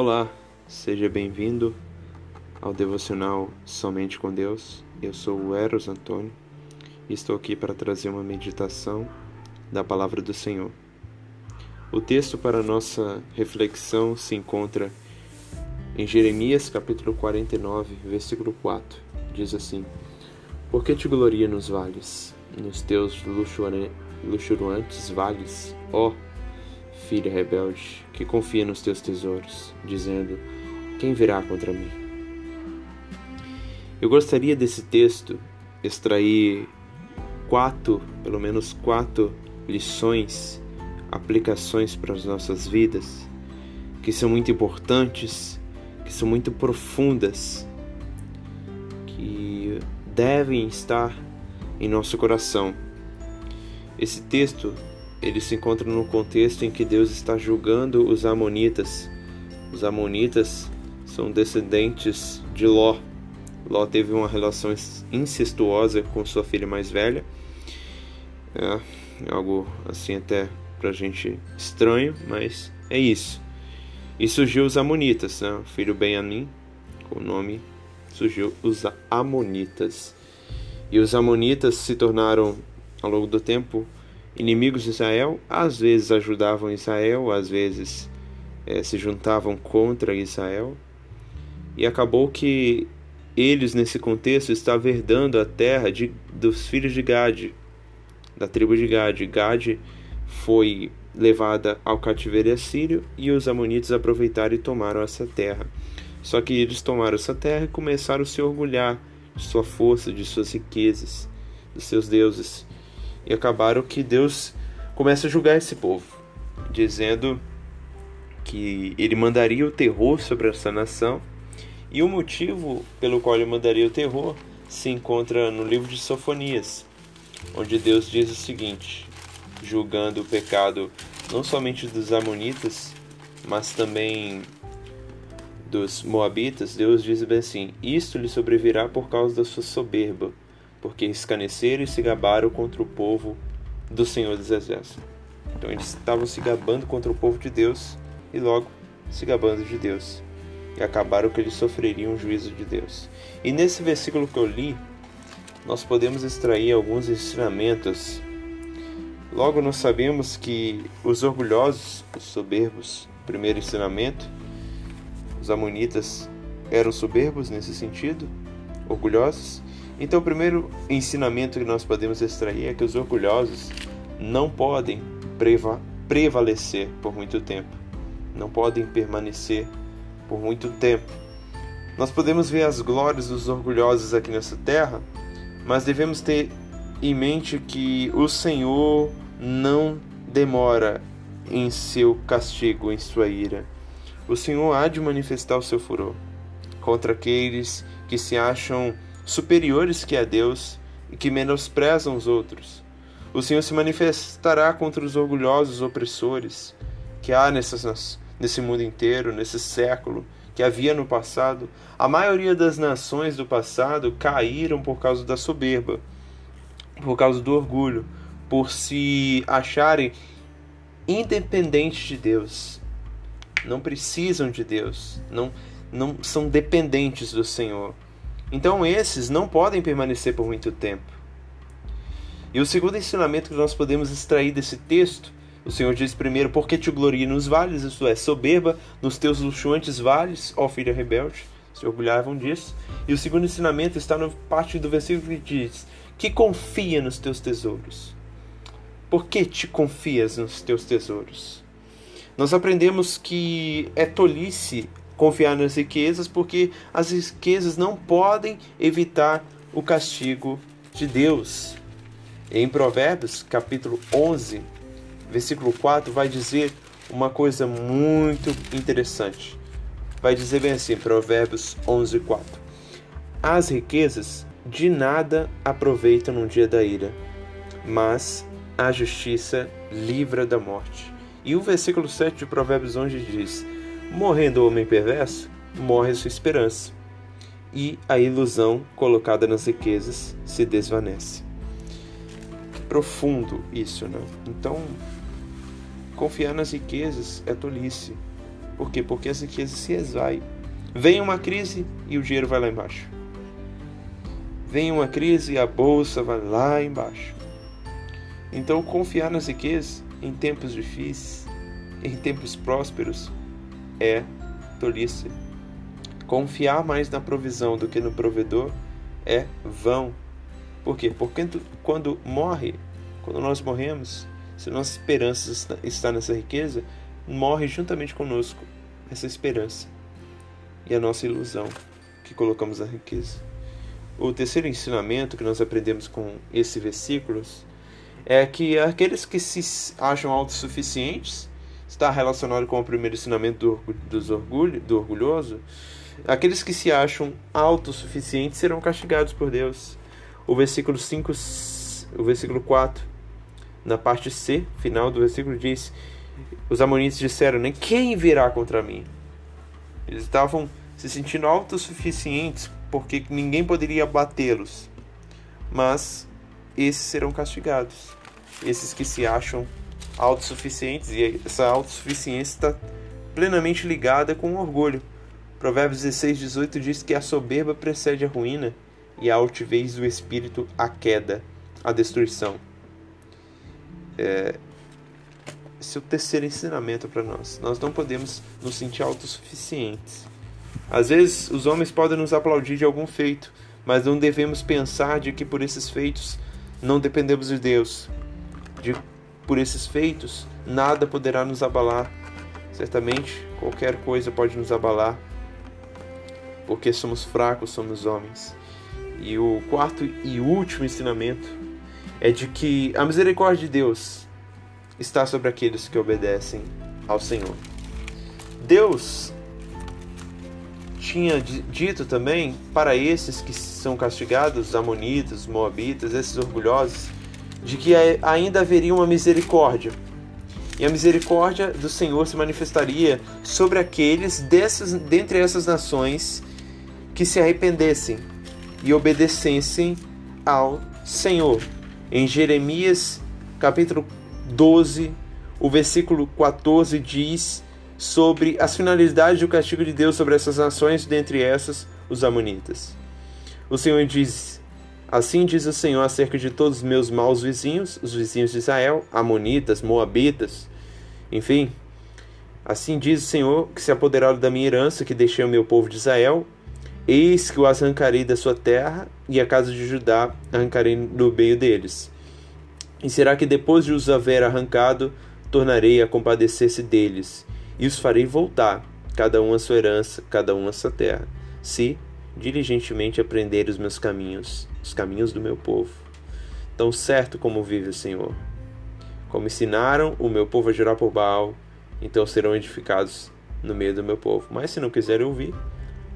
Olá, seja bem-vindo ao devocional Somente com Deus. Eu sou o Eros Antônio e estou aqui para trazer uma meditação da palavra do Senhor. O texto para nossa reflexão se encontra em Jeremias capítulo 49, versículo 4. Diz assim: Por que te gloria nos vales, nos teus luxuriantes vales, ó filha rebelde, que confia nos teus tesouros, dizendo: Quem virá contra mim? Eu gostaria desse texto extrair quatro, pelo menos quatro lições, aplicações para as nossas vidas, que são muito importantes, que são muito profundas, que devem estar em nosso coração. Esse texto ele se encontra no contexto em que Deus está julgando os amonitas. Os amonitas são descendentes de Ló. Ló teve uma relação incestuosa com sua filha mais velha. É algo assim até pra gente estranho, mas é isso. E surgiu os amonitas, né? o filho Ben-Amin, com o nome surgiu os amonitas. E os amonitas se tornaram ao longo do tempo inimigos de Israel, às vezes ajudavam Israel, às vezes é, se juntavam contra Israel. E acabou que eles, nesse contexto, estavam herdando a terra de, dos filhos de Gade, da tribo de Gade. Gade foi levada ao cativeiro assírio e os amonitas aproveitaram e tomaram essa terra. Só que eles tomaram essa terra e começaram a se orgulhar de sua força, de suas riquezas, dos seus deuses. E acabaram que Deus começa a julgar esse povo, dizendo que ele mandaria o terror sobre essa nação. E o motivo pelo qual ele mandaria o terror se encontra no livro de Sofonias, onde Deus diz o seguinte, julgando o pecado não somente dos amonitas, mas também dos moabitas, Deus diz bem assim: Isto lhe sobrevirá por causa da sua soberba, porque escaneceram e se gabaram contra o povo do Senhor dos Exércitos. Então eles estavam se gabando contra o povo de Deus e logo se gabando de Deus. E acabaram que eles sofreriam o juízo de Deus. E nesse versículo que eu li, nós podemos extrair alguns ensinamentos. Logo nós sabemos que os orgulhosos, os soberbos, primeiro ensinamento, os amonitas eram soberbos nesse sentido, orgulhosos, então, o primeiro ensinamento que nós podemos extrair é que os orgulhosos não podem preva prevalecer por muito tempo, não podem permanecer por muito tempo. Nós podemos ver as glórias dos orgulhosos aqui nessa terra, mas devemos ter em mente que o Senhor não demora em seu castigo, em sua ira. O Senhor há de manifestar o seu furor contra aqueles que se acham superiores que a Deus e que menosprezam os outros. O Senhor se manifestará contra os orgulhosos opressores que há nessas, nesse mundo inteiro, nesse século, que havia no passado. A maioria das nações do passado caíram por causa da soberba, por causa do orgulho, por se acharem independentes de Deus. Não precisam de Deus, não, não são dependentes do Senhor. Então esses não podem permanecer por muito tempo. E o segundo ensinamento que nós podemos extrair desse texto, o Senhor diz primeiro, porque te gloria nos vales, isto é, soberba nos teus luxuantes vales, ó filha rebelde, se orgulhavam disso. E o segundo ensinamento está na parte do versículo que diz, que confia nos teus tesouros. Por que te confias nos teus tesouros? Nós aprendemos que é tolice confiar nas riquezas, porque as riquezas não podem evitar o castigo de Deus. Em Provérbios, capítulo 11, versículo 4, vai dizer uma coisa muito interessante. Vai dizer bem assim, Provérbios 11, 4. As riquezas de nada aproveitam no dia da ira, mas a justiça livra da morte. E o versículo 7 de Provérbios 11 diz: Morrendo o homem perverso, morre a sua esperança, e a ilusão colocada nas riquezas se desvanece. Que profundo isso, né? Então, confiar nas riquezas é tolice. Por quê? Porque as riquezas se esvaem. Vem uma crise e o dinheiro vai lá embaixo. Vem uma crise e a bolsa vai lá embaixo. Então, confiar nas riquezas em tempos difíceis, em tempos prósperos, é tolice. Confiar mais na provisão do que no provedor é vão. Por quê? Porque quando morre, quando nós morremos, se nossa esperança está nessa riqueza, morre juntamente conosco essa esperança e a nossa ilusão que colocamos na riqueza. O terceiro ensinamento que nós aprendemos com esses versículos é que aqueles que se acham autossuficientes está relacionado com o primeiro ensinamento do, dos orgulho, do orgulhoso. Aqueles que se acham autossuficientes serão castigados por Deus. O versículo 5, o versículo 4, na parte C, final do versículo diz: Os amonitas disseram: "Nem quem virá contra mim?" Eles estavam se sentindo autossuficientes porque ninguém poderia batê-los. Mas esses serão castigados. Esses que se acham autossuficientes, e essa autossuficiência está plenamente ligada com o orgulho. Provérbios 16, 18 diz que a soberba precede a ruína e a altivez do espírito a queda, a destruição. É, esse é o terceiro ensinamento para nós. Nós não podemos nos sentir autossuficientes. Às vezes, os homens podem nos aplaudir de algum feito, mas não devemos pensar de que por esses feitos não dependemos de Deus. De por esses feitos, nada poderá nos abalar. Certamente, qualquer coisa pode nos abalar, porque somos fracos, somos homens. E o quarto e último ensinamento é de que a misericórdia de Deus está sobre aqueles que obedecem ao Senhor. Deus tinha dito também para esses que são castigados, amonitas, moabitas, esses orgulhosos, de que ainda haveria uma misericórdia. E a misericórdia do Senhor se manifestaria sobre aqueles dessas, dentre essas nações que se arrependessem e obedecessem ao Senhor. Em Jeremias capítulo 12, o versículo 14 diz sobre as finalidades do castigo de Deus sobre essas nações, dentre essas os amonitas. O Senhor diz: Assim diz o Senhor acerca de todos os meus maus vizinhos, os vizinhos de Israel, amonitas, moabitas, enfim. Assim diz o Senhor que se apoderaram da minha herança, que deixei ao meu povo de Israel, eis que o arrancarei da sua terra, e a casa de Judá arrancarei do meio deles. E será que depois de os haver arrancado, tornarei a compadecer-se deles, e os farei voltar, cada um a sua herança, cada um a sua terra, se diligentemente aprender os meus caminhos, os caminhos do meu povo. Tão certo como vive o Senhor. Como ensinaram o meu povo a jurar por Baal, então serão edificados no meio do meu povo. Mas se não quiserem ouvir,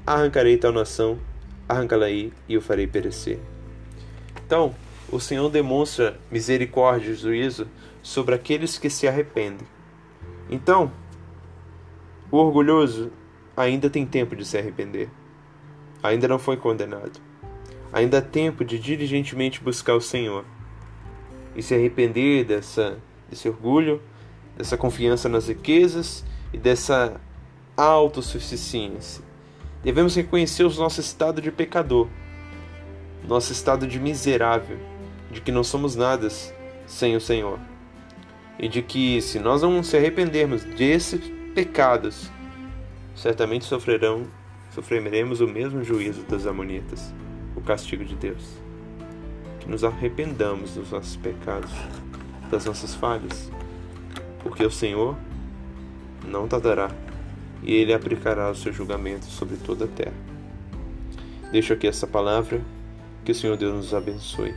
arrancarei tal nação, arrancá-la-ei e o farei perecer. Então, o Senhor demonstra misericórdia e juízo sobre aqueles que se arrependem. Então, o orgulhoso ainda tem tempo de se arrepender. Ainda não foi condenado. Ainda há tempo de diligentemente buscar o Senhor e se arrepender dessa, desse orgulho, dessa confiança nas riquezas e dessa autossuficiência. Devemos reconhecer o nosso estado de pecador, nosso estado de miserável, de que não somos nada sem o Senhor. E de que se nós não se arrependermos desses pecados, certamente sofrerão, sofreremos o mesmo juízo das amonitas, castigo de Deus. Que nos arrependamos dos nossos pecados, das nossas falhas, porque o Senhor não tardará e ele aplicará o seu julgamento sobre toda a terra. Deixo aqui essa palavra, que o Senhor Deus nos abençoe.